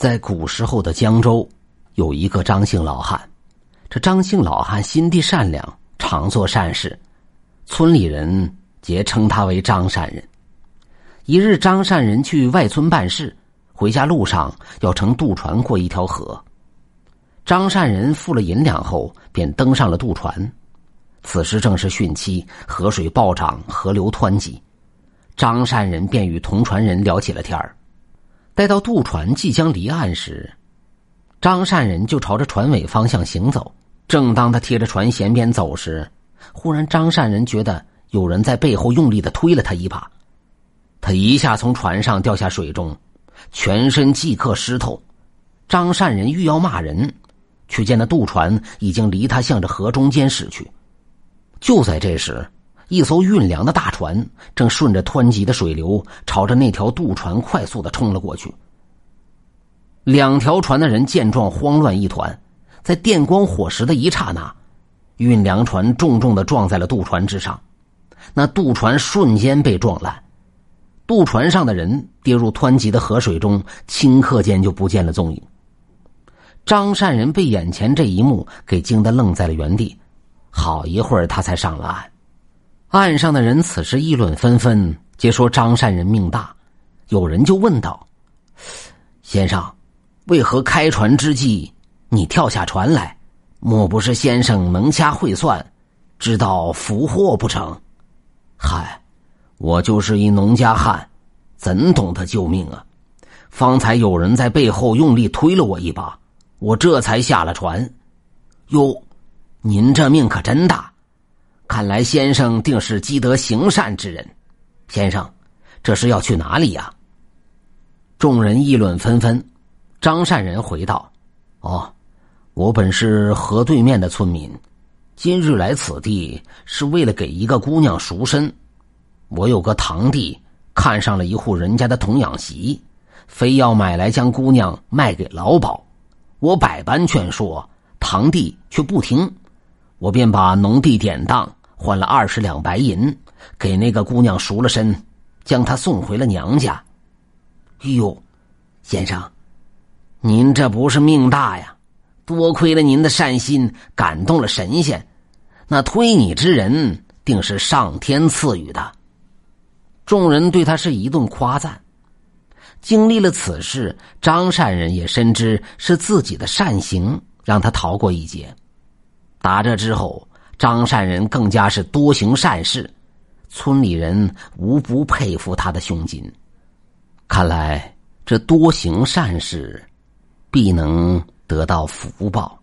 在古时候的江州，有一个张姓老汉。这张姓老汉心地善良，常做善事，村里人皆称他为张善人。一日，张善人去外村办事，回家路上要乘渡船过一条河。张善人付了银两后，便登上了渡船。此时正是汛期，河水暴涨，河流湍急。张善人便与同船人聊起了天儿。待到渡船即将离岸时，张善人就朝着船尾方向行走。正当他贴着船舷边走时，忽然张善人觉得有人在背后用力的推了他一把，他一下从船上掉下水中，全身即刻湿透。张善人欲要骂人，却见那渡船已经离他向着河中间驶去。就在这时，一艘运粮的大船正顺着湍急的水流，朝着那条渡船快速的冲了过去。两条船的人见状，慌乱一团。在电光火石的一刹那，运粮船重重的撞在了渡船之上，那渡船瞬间被撞烂，渡船上的人跌入湍急的河水中，顷刻间就不见了踪影。张善人被眼前这一幕给惊得愣在了原地，好一会儿他才上了岸。岸上的人此时议论纷纷，皆说张善人命大。有人就问道：“先生，为何开船之际你跳下船来？莫不是先生能掐会算，知道福祸不成？”“嗨，我就是一农家汉，怎懂得救命啊？方才有人在背后用力推了我一把，我这才下了船。”“哟，您这命可真大！”看来先生定是积德行善之人。先生，这是要去哪里呀？众人议论纷纷。张善人回道：“哦，我本是河对面的村民，今日来此地是为了给一个姑娘赎身。我有个堂弟看上了一户人家的童养媳，非要买来将姑娘卖给老鸨。我百般劝说，堂弟却不听，我便把农地典当。”换了二十两白银，给那个姑娘赎了身，将她送回了娘家。哟，先生，您这不是命大呀？多亏了您的善心，感动了神仙，那推你之人定是上天赐予的。众人对他是一顿夸赞。经历了此事，张善人也深知是自己的善行让他逃过一劫。打这之后。张善人更加是多行善事，村里人无不佩服他的胸襟。看来这多行善事，必能得到福报。